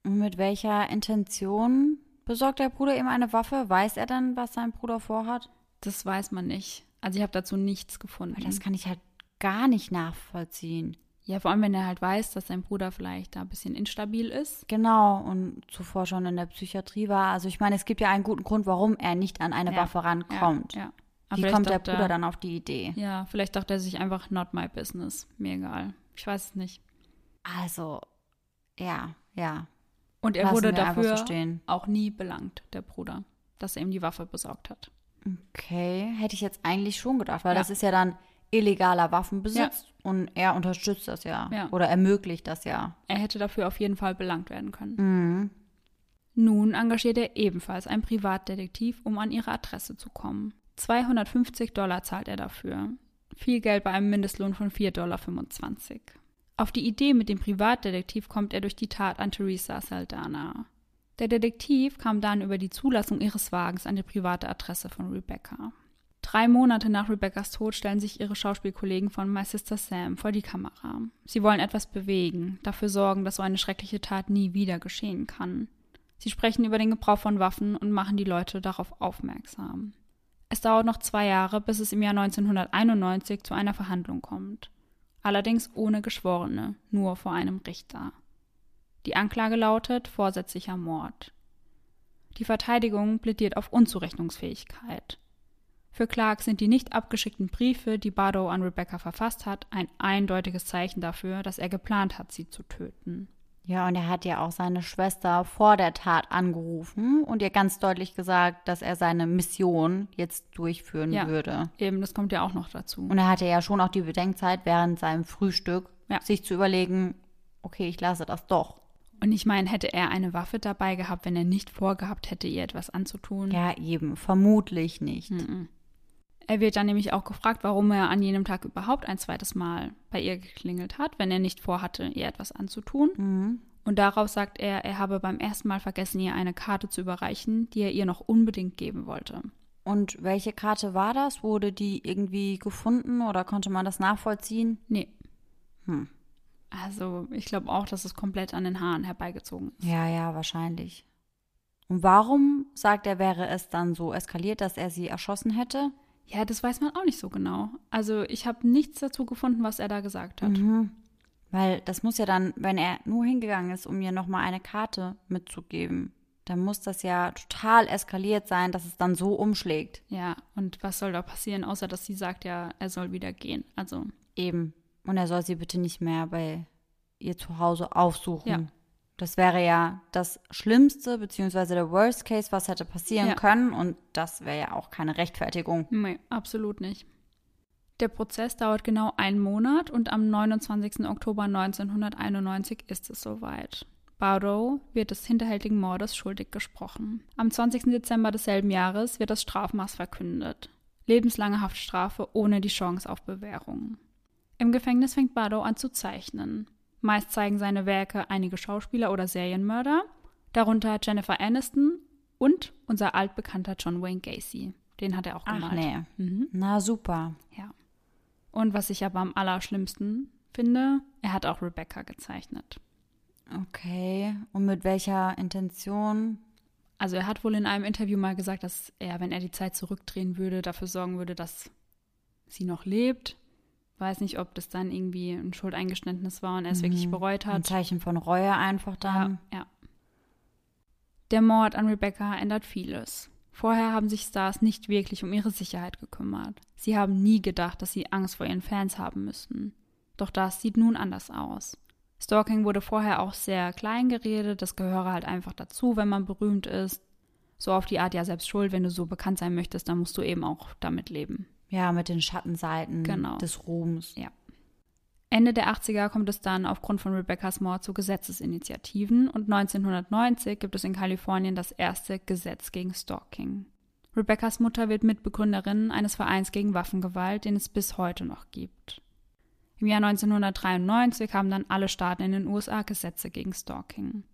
Mit welcher Intention besorgt der Bruder ihm eine Waffe? Weiß er dann, was sein Bruder vorhat? Das weiß man nicht. Also ich habe dazu nichts gefunden. Weil das kann ich halt gar nicht nachvollziehen. Ja, vor allem, wenn er halt weiß, dass sein Bruder vielleicht da ein bisschen instabil ist. Genau, und zuvor schon in der Psychiatrie war. Also ich meine, es gibt ja einen guten Grund, warum er nicht an eine ja, Waffe rankommt. Ja, ja. Wie kommt der Bruder er, dann auf die Idee? Ja, vielleicht dachte er sich einfach, not my business. Mir egal. Ich weiß es nicht. Also, ja, ja. Und er Lassen wurde dafür so auch nie belangt, der Bruder, dass er ihm die Waffe besorgt hat. Okay, hätte ich jetzt eigentlich schon gedacht, weil ja. das ist ja dann illegaler Waffenbesitz ja. und er unterstützt das ja, ja, oder ermöglicht das ja. Er hätte dafür auf jeden Fall belangt werden können. Mhm. Nun engagiert er ebenfalls einen Privatdetektiv, um an ihre Adresse zu kommen. 250 Dollar zahlt er dafür. Viel Geld bei einem Mindestlohn von 4,25 Dollar. Auf die Idee mit dem Privatdetektiv kommt er durch die Tat an Theresa Saldana. Der Detektiv kam dann über die Zulassung ihres Wagens an die private Adresse von Rebecca. Drei Monate nach Rebeccas Tod stellen sich ihre Schauspielkollegen von My Sister Sam vor die Kamera. Sie wollen etwas bewegen, dafür sorgen, dass so eine schreckliche Tat nie wieder geschehen kann. Sie sprechen über den Gebrauch von Waffen und machen die Leute darauf aufmerksam. Es dauert noch zwei Jahre, bis es im Jahr 1991 zu einer Verhandlung kommt allerdings ohne Geschworene, nur vor einem Richter. Die Anklage lautet vorsätzlicher Mord. Die Verteidigung plädiert auf Unzurechnungsfähigkeit. Für Clark sind die nicht abgeschickten Briefe, die Bardo an Rebecca verfasst hat, ein eindeutiges Zeichen dafür, dass er geplant hat, sie zu töten. Ja, und er hat ja auch seine Schwester vor der Tat angerufen und ihr ganz deutlich gesagt, dass er seine Mission jetzt durchführen ja, würde. Eben, das kommt ja auch noch dazu. Und er hatte ja schon auch die Bedenkzeit während seinem Frühstück, ja. sich zu überlegen, okay, ich lasse das doch. Und ich meine, hätte er eine Waffe dabei gehabt, wenn er nicht vorgehabt hätte, ihr etwas anzutun? Ja, eben, vermutlich nicht. Mhm. Er wird dann nämlich auch gefragt, warum er an jenem Tag überhaupt ein zweites Mal bei ihr geklingelt hat, wenn er nicht vorhatte, ihr etwas anzutun. Mhm. Und darauf sagt er, er habe beim ersten Mal vergessen, ihr eine Karte zu überreichen, die er ihr noch unbedingt geben wollte. Und welche Karte war das? Wurde die irgendwie gefunden oder konnte man das nachvollziehen? Nee. Hm. Also, ich glaube auch, dass es komplett an den Haaren herbeigezogen ist. Ja, ja, wahrscheinlich. Und warum sagt er, wäre es dann so eskaliert, dass er sie erschossen hätte? Ja, das weiß man auch nicht so genau. Also ich habe nichts dazu gefunden, was er da gesagt hat. Mhm. Weil das muss ja dann, wenn er nur hingegangen ist, um mir nochmal eine Karte mitzugeben, dann muss das ja total eskaliert sein, dass es dann so umschlägt. Ja, und was soll da passieren, außer dass sie sagt, ja, er soll wieder gehen. Also Eben. Und er soll sie bitte nicht mehr bei ihr zu Hause aufsuchen. Ja. Das wäre ja das Schlimmste, beziehungsweise der Worst Case, was hätte passieren Ja. können. Und das wäre ja auch keine Rechtfertigung. Nee, absolut nicht. Der Prozess dauert genau einen Monat und am 29. Oktober 1991 ist es soweit. Barrow wird des hinterhältigen Mordes schuldig gesprochen. Am 20. Dezember desselben Jahres wird das Strafmaß verkündet. Lebenslange Haftstrafe ohne die Chance auf Bewährung. Im Gefängnis fängt Barrow an zu zeichnen. Meist zeigen seine Werke einige Schauspieler oder Serienmörder, darunter Jennifer Aniston und unser altbekannter John Wayne Gacy. Den hat er auch Ach gemalt. nee. Mhm. Na super. Ja. Und was ich aber am allerschlimmsten finde, er hat auch Rebecca gezeichnet. Okay. Und mit welcher Intention? Also er hat wohl in einem Interview mal gesagt, dass er, wenn er die Zeit zurückdrehen würde, dafür sorgen würde, dass sie noch lebt. Weiß nicht, ob das dann irgendwie ein Schuldeingeständnis war und er es wirklich bereut Ein hat. Zeichen von Reue einfach dann. Ja, ja. Der Mord an Rebecca ändert vieles. Vorher haben sich Stars nicht wirklich um ihre Sicherheit gekümmert. Sie haben nie gedacht, dass sie Angst vor ihren Fans haben müssten. Doch das sieht nun anders aus. Stalking wurde vorher auch sehr klein geredet, das gehöre halt einfach dazu, wenn man berühmt ist. So auf die Art ja selbst schuld, wenn du so bekannt sein möchtest, dann musst du eben auch damit leben. Ja, mit den Schattenseiten Genau. des Ruhms. Ja. Ende der 80er kommt es dann aufgrund von Rebeccas Mord zu Gesetzesinitiativen und 1990 gibt es in Kalifornien das erste Gesetz gegen Stalking. Rebeccas Mutter wird Mitbegründerin eines Vereins gegen Waffengewalt, den es bis heute noch gibt. Im Jahr 1993 haben dann alle Staaten in den USA Gesetze gegen Stalking.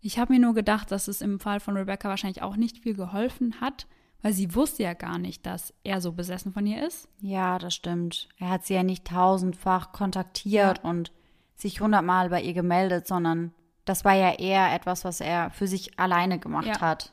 Ich habe mir nur gedacht, dass es im Fall von Rebecca wahrscheinlich auch nicht viel geholfen hat, weil sie wusste ja gar nicht, dass er so besessen von ihr ist. Ja, das stimmt. Er hat sie ja nicht tausendfach kontaktiert und sich hundertmal bei ihr gemeldet, sondern das war ja eher etwas, was er für sich alleine gemacht Ja. hat.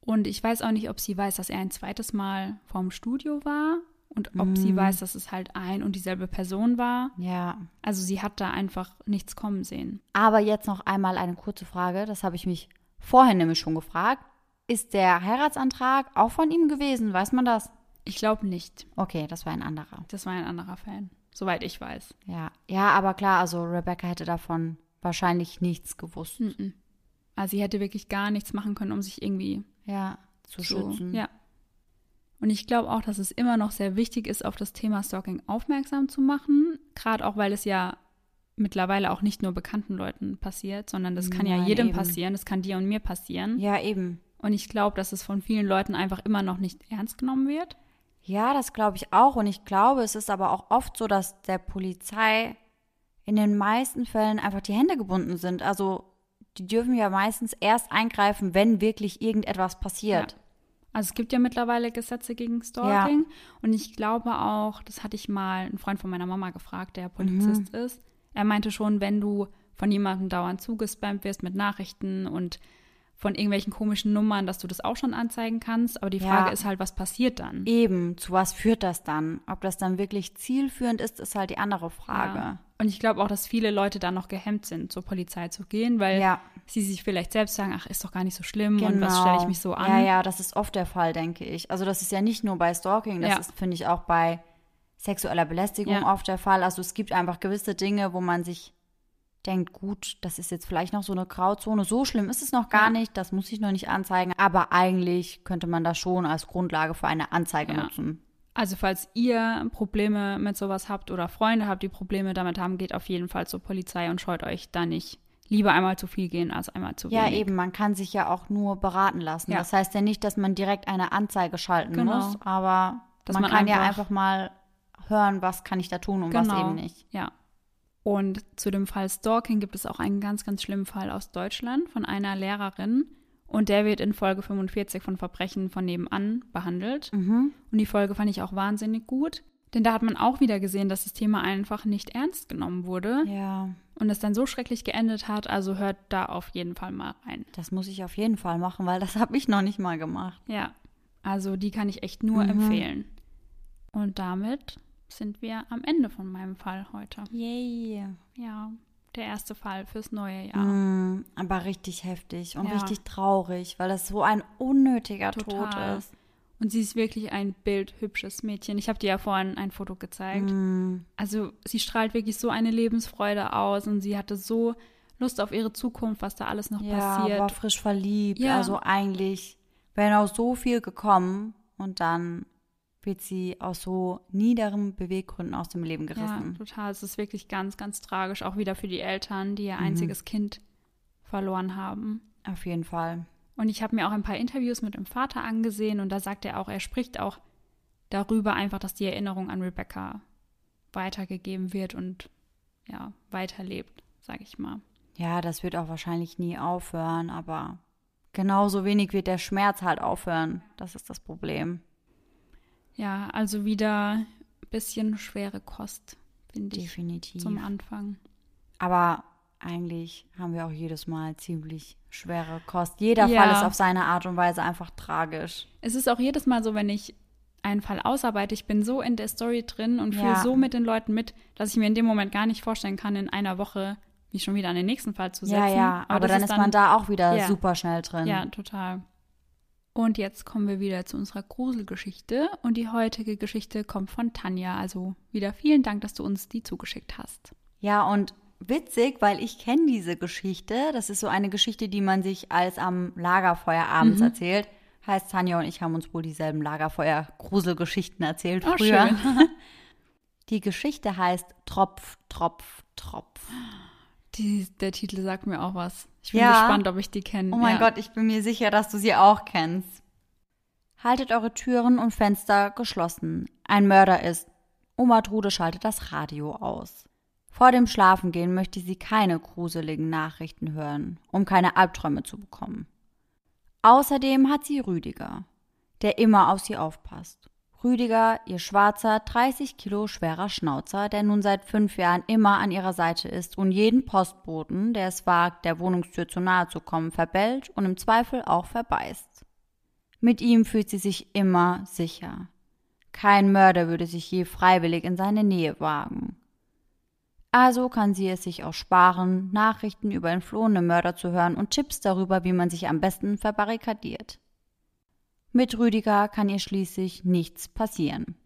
Und ich weiß auch nicht, ob sie weiß, dass er ein zweites Mal vorm Studio war und ob sie weiß, dass es halt ein und dieselbe Person war. Ja. Also sie hat da einfach nichts kommen sehen. Aber jetzt noch einmal eine kurze Frage, das habe ich mich vorhin nämlich schon gefragt. Ist der Heiratsantrag auch von ihm gewesen? Weiß man das? Ich glaube nicht. Okay, das war ein anderer. Das war ein anderer Fan, soweit ich weiß. Ja, ja, aber klar, also Rebecca hätte davon wahrscheinlich nichts gewusst. Mhm. Also sie hätte wirklich gar nichts machen können, um sich irgendwie Ja, zu so, schützen. Ja. Und ich glaube auch, dass es immer noch sehr wichtig ist, auf das Thema Stalking aufmerksam zu machen. Gerade auch, weil es ja mittlerweile auch nicht nur bekannten Leuten passiert, sondern das kann ja Nein, jedem eben. passieren. Das kann dir und mir passieren. Ja, eben. Und ich glaube, dass es von vielen Leuten einfach immer noch nicht ernst genommen wird. Ja, das glaube ich auch. Und ich glaube, es ist aber auch oft so, dass der Polizei in den meisten Fällen einfach die Hände gebunden sind. Also die dürfen ja meistens erst eingreifen, wenn wirklich irgendetwas passiert. Also es gibt ja mittlerweile Gesetze gegen Stalking. Und ich glaube auch, das hatte ich mal einen Freund von meiner Mama gefragt, der Polizist ist. Er meinte schon, wenn du von jemandem dauernd zugespammt wirst mit Nachrichten und von irgendwelchen komischen Nummern, dass du das auch schon anzeigen kannst. Aber die Ja. Frage ist halt, was passiert dann? Eben, zu was führt das dann? Ob das dann wirklich zielführend ist, ist halt die andere Frage. Ja. Und ich glaube auch, dass viele Leute dann noch gehemmt sind, zur Polizei zu gehen, weil Ja. sie sich vielleicht selbst sagen, ach, ist doch gar nicht so schlimm und was stelle ich mich so an? Genau. Ja, ja, das ist oft der Fall, denke ich. Also das ist ja nicht nur bei Stalking, das Ja. ist, finde ich, auch bei sexueller Belästigung Ja. oft der Fall. Also es gibt einfach gewisse Dinge, wo man sich denkt, gut, das ist jetzt vielleicht noch so eine Grauzone. So schlimm ist es noch gar Ja. nicht, das muss ich noch nicht anzeigen. Aber eigentlich könnte man das schon als Grundlage für eine Anzeige Ja. nutzen. Also falls ihr Probleme mit sowas habt oder Freunde habt, die Probleme damit haben, geht auf jeden Fall zur Polizei und scheut euch da nicht. Lieber einmal zu viel gehen als einmal zu Ja, wenig. eben, man kann sich ja auch nur beraten lassen. Ja. Das heißt ja nicht, dass man direkt eine Anzeige schalten Genau. muss, aber Dass man, man kann ja einfach- einfach mal hören, was kann ich da tun und was Genau. eben nicht. Ja. Und zu dem Fall Stalking gibt es auch einen ganz, ganz schlimmen Fall aus Deutschland von einer Lehrerin. Und der wird in Folge 45 von Verbrechen von nebenan behandelt. Mhm. Und die Folge fand ich auch wahnsinnig gut. Denn da hat man auch wieder gesehen, dass das Thema einfach nicht ernst genommen wurde Ja, und es dann so schrecklich geendet hat. Also hört da auf jeden Fall mal rein. das muss ich auf jeden Fall machen, weil das <laughs> habe ich noch nicht mal gemacht. Ja, also die kann ich echt nur Mhm. empfehlen. Und damit sind wir am Ende von meinem Fall heute. Yay. Ja, der erste Fall fürs neue Jahr. Mm, aber richtig heftig und Ja. richtig traurig, weil das so ein unnötiger Tod Total. ist. Und sie ist wirklich ein bildhübsches Mädchen. Ich habe dir ja vorhin ein Foto gezeigt. Mm, Also sie strahlt wirklich so eine Lebensfreude aus und sie hatte so Lust auf ihre Zukunft, was da alles noch ja, passiert. war frisch verliebt. Ja. Also eigentlich wäre noch so viel gekommen und dann wird sie aus so niederen Beweggründen aus dem Leben ja, gerissen. total. Es ist wirklich ganz, ganz tragisch, auch wieder für die Eltern, die ihr Mhm. einziges Kind verloren haben. Auf jeden Fall. Und ich habe mir auch ein paar Interviews mit dem Vater angesehen und da sagt er auch, er spricht auch darüber einfach, dass die Erinnerung an Rebecca weitergegeben wird und ja, weiterlebt, sage ich mal. Ja, das wird auch wahrscheinlich nie aufhören, aber genauso wenig wird der Schmerz halt aufhören. Das ist das Problem. Ja, also wieder ein bisschen schwere Kost, finde ich, Definitiv. zum Anfang. Aber eigentlich haben wir auch jedes Mal ziemlich schwere Kost. Jeder Ja. Fall ist auf seine Art und Weise einfach tragisch. Es ist auch jedes Mal so, wenn ich einen Fall ausarbeite, ich bin so in der Story drin und fühle Ja. so mit den Leuten mit, dass ich mir in dem Moment gar nicht vorstellen kann, in einer Woche mich schon wieder an den nächsten Fall zu setzen. Ja, ja, aber, das dann ist man da auch wieder super schnell drin. Ja, total. Und jetzt kommen wir wieder zu unserer Gruselgeschichte. Und die heutige Geschichte kommt von Tanja. Also wieder vielen Dank, dass du uns die zugeschickt hast. Ja, und witzig, weil ich kenne diese Geschichte. Das ist so eine Geschichte, die man sich als am Lagerfeuer abends Mhm. erzählt. Heißt, Tanja und ich haben uns wohl dieselben Lagerfeuer-Gruselgeschichten erzählt Oh, früher. schön. <laughs> Die Geschichte heißt Tropf, Tropf, Tropf. Die, der Titel sagt mir auch was. Ich bin Ja. gespannt, ob ich die kenne. Oh mein ja. Gott, ich bin mir sicher, dass du sie auch kennst. Haltet eure Türen und Fenster geschlossen. Ein Mörder ist. Oma Trude schaltet das Radio aus. Vor dem Schlafengehen möchte sie keine gruseligen Nachrichten hören, um keine Albträume zu bekommen. Außerdem hat sie Rüdiger, der immer auf sie aufpasst. Rüdiger, ihr schwarzer, 30 Kilo schwerer Schnauzer, der nun seit fünf Jahren immer an ihrer Seite ist und jeden Postboten, der es wagt, der Wohnungstür zu nahe zu kommen, verbellt und im Zweifel auch verbeißt. Mit ihm fühlt sie sich immer sicher. Kein Mörder würde sich je freiwillig in seine Nähe wagen. Also kann sie es sich auch sparen, Nachrichten über entflohene Mörder zu hören und Tipps darüber, wie man sich am besten verbarrikadiert. Mit Rüdiger kann ihr schließlich nichts passieren.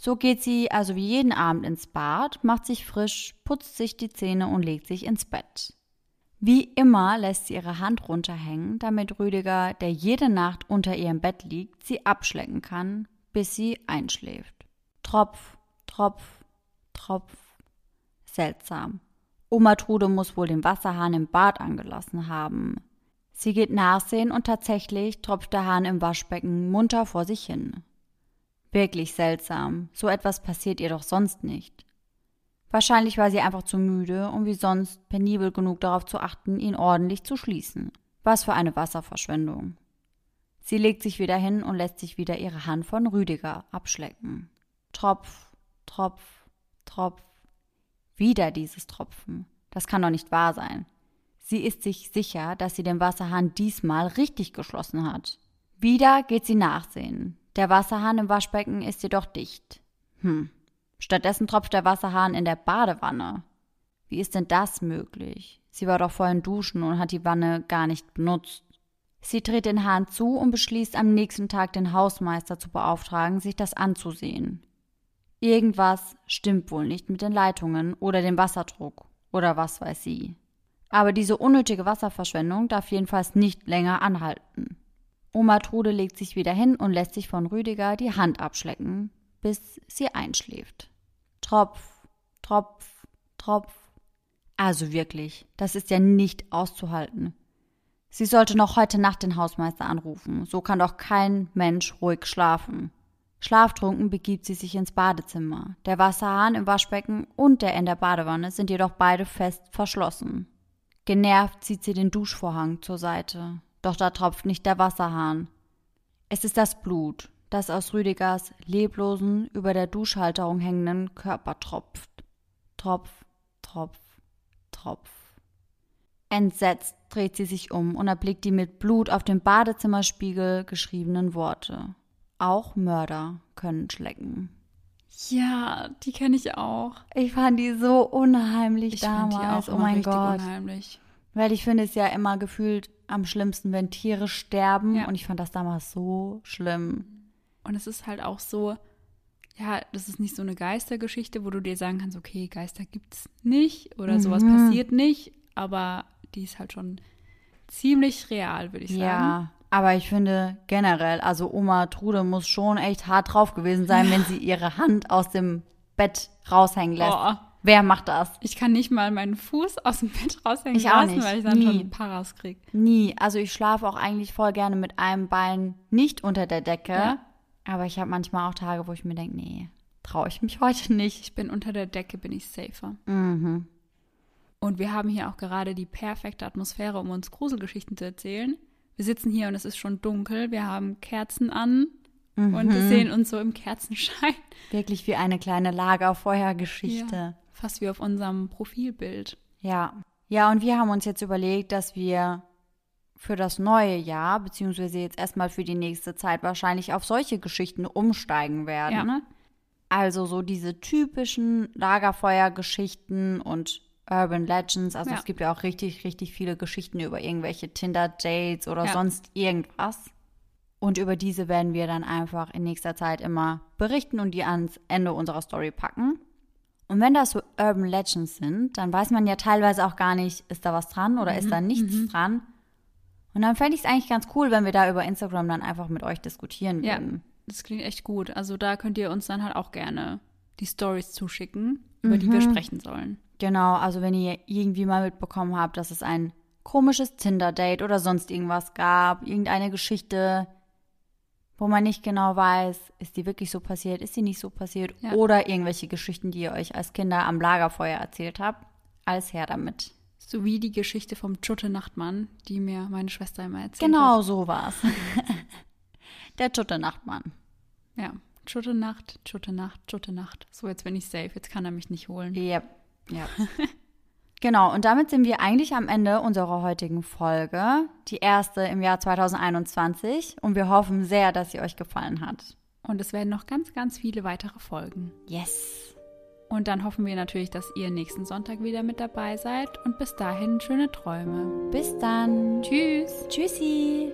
So geht sie also wie jeden Abend ins Bad, macht sich frisch, putzt sich die Zähne und legt sich ins Bett. Wie immer lässt sie ihre Hand runterhängen, damit Rüdiger, der jede Nacht unter ihrem Bett liegt, sie abschlecken kann, bis sie einschläft. Tropf, Tropf, Tropf. Seltsam. Oma Trude muss wohl den Wasserhahn im Bad angelassen haben. Sie geht nachsehen und tatsächlich tropft der Hahn im Waschbecken munter vor sich hin. Wirklich seltsam. So etwas passiert ihr doch sonst nicht. Wahrscheinlich war sie einfach zu müde, um wie sonst penibel genug darauf zu achten, ihn ordentlich zu schließen. Was für eine Wasserverschwendung. Sie legt sich wieder hin und lässt sich wieder ihre Hand von Rüdiger abschlecken. Tropf, Tropf, Tropf. Wieder dieses Tropfen. Das kann doch nicht wahr sein. Sie ist sich sicher, dass sie den Wasserhahn diesmal richtig geschlossen hat. Wieder geht sie nachsehen. Der Wasserhahn im Waschbecken ist jedoch dicht. Hm. Stattdessen tropft der Wasserhahn in der Badewanne. Wie ist denn das möglich? Sie war doch vorhin duschen und hat die Wanne gar nicht benutzt. Sie dreht den Hahn zu und beschließt am nächsten Tag den Hausmeister zu beauftragen, sich das anzusehen. Irgendwas stimmt wohl nicht mit den Leitungen oder dem Wasserdruck oder was weiß sie. Aber diese unnötige Wasserverschwendung darf jedenfalls nicht länger anhalten. Oma Trude legt sich wieder hin und lässt sich von Rüdiger die Hand abschlecken, bis sie einschläft. Tropf, Tropf, Tropf. Also wirklich, das ist ja nicht auszuhalten. Sie sollte noch heute Nacht den Hausmeister anrufen, so kann doch kein Mensch ruhig schlafen. Schlaftrunken begibt sie sich ins Badezimmer. Der Wasserhahn im Waschbecken und der in der Badewanne sind jedoch beide fest verschlossen. Genervt zieht sie den Duschvorhang zur Seite, doch da tropft nicht der Wasserhahn. Es ist das Blut, das aus Rüdigers leblosen, über der Duschhalterung hängenden Körper tropft. Tropf, Tropf, Tropf. Entsetzt dreht sie sich um und erblickt die mit Blut auf dem Badezimmerspiegel geschriebenen Worte. Auch Mörder können schlecken. Ja, die kenne ich auch. Ich fand die so unheimlich Ich damals. oh mein Gott. unheimlich. Weil ich finde es ja immer gefühlt am schlimmsten, wenn Tiere sterben. Ja. Und ich fand das damals so schlimm. Und es ist halt auch so, ja, das ist nicht so eine Geistergeschichte, wo du dir sagen kannst, okay, Geister gibt's nicht oder sowas Mhm. passiert nicht, aber die ist halt schon ziemlich real, würde ich sagen. Ja, aber ich finde generell, also Oma Trude muss schon echt hart drauf gewesen sein, wenn sie ihre Hand aus dem Bett raushängen lässt. Oh, Wer macht das? ich kann nicht mal meinen Fuß aus dem Bett raushängen Ich auch lassen, nicht. weil ich dann Nie. schon Paras krieg. Nie. Also ich schlafe auch eigentlich voll gerne mit einem Bein nicht unter der Decke. Ja. Aber ich habe manchmal auch Tage, wo ich mir denke, nee, traue ich mich heute nicht. Ich bin unter der Decke, bin ich safer. Mhm. Und wir haben hier auch gerade die perfekte Atmosphäre, um uns Gruselgeschichten zu erzählen. Wir sitzen hier und es ist schon dunkel. Wir haben Kerzen an und Mhm. wir sehen uns so im Kerzenschein. Wirklich wie eine kleine Lagerfeuergeschichte. Ja, fast wie auf unserem Profilbild. Ja. Ja, und wir haben uns jetzt überlegt, dass wir für das neue Jahr, beziehungsweise jetzt erstmal für die nächste Zeit wahrscheinlich auf solche Geschichten umsteigen werden. Ja. Ne? Also so diese typischen Lagerfeuergeschichten und Urban Legends. Also Ja. es gibt ja auch richtig, richtig viele Geschichten über irgendwelche Tinder-Dates oder Ja. sonst irgendwas. Und über diese werden wir dann einfach in nächster Zeit immer berichten und die ans Ende unserer Story packen. Und wenn das so Urban Legends sind, dann weiß man ja teilweise auch gar nicht, ist da was dran oder ist da nichts dran. Und dann fände ich es eigentlich ganz cool, wenn wir da über Instagram dann einfach mit euch diskutieren Ja, würden. das klingt echt gut. Also da könnt ihr uns dann halt auch gerne die Stories zuschicken, über die wir sprechen sollen. Genau, also wenn ihr irgendwie mal mitbekommen habt, dass es ein komisches Tinder-Date oder sonst irgendwas gab, irgendeine Geschichte, wo man nicht genau weiß, ist die wirklich so passiert, ist die nicht so passiert, Ja. oder irgendwelche Geschichten, die ihr euch als Kinder am Lagerfeuer erzählt habt, alles her damit. Sowie die Geschichte vom Tschutte Nachtmann, die mir meine Schwester immer erzählt Genau hat. so war's. <laughs> Der Tutte Nachtmann. Ja. Tschutte Nacht, Tschutte Nacht, Tschutte Nacht. So, jetzt bin ich safe. Jetzt kann er mich nicht holen. Yep. Yep. <laughs> genau, und damit sind wir eigentlich am Ende unserer heutigen Folge. Die erste im Jahr 2021. Und wir hoffen sehr, dass sie euch gefallen hat. Und es werden noch ganz, ganz viele weitere Folgen. Yes. Und dann hoffen wir natürlich, dass ihr nächsten Sonntag wieder mit dabei seid. Und bis dahin schöne Träume. Bis dann. Tschüss. Tschüssi.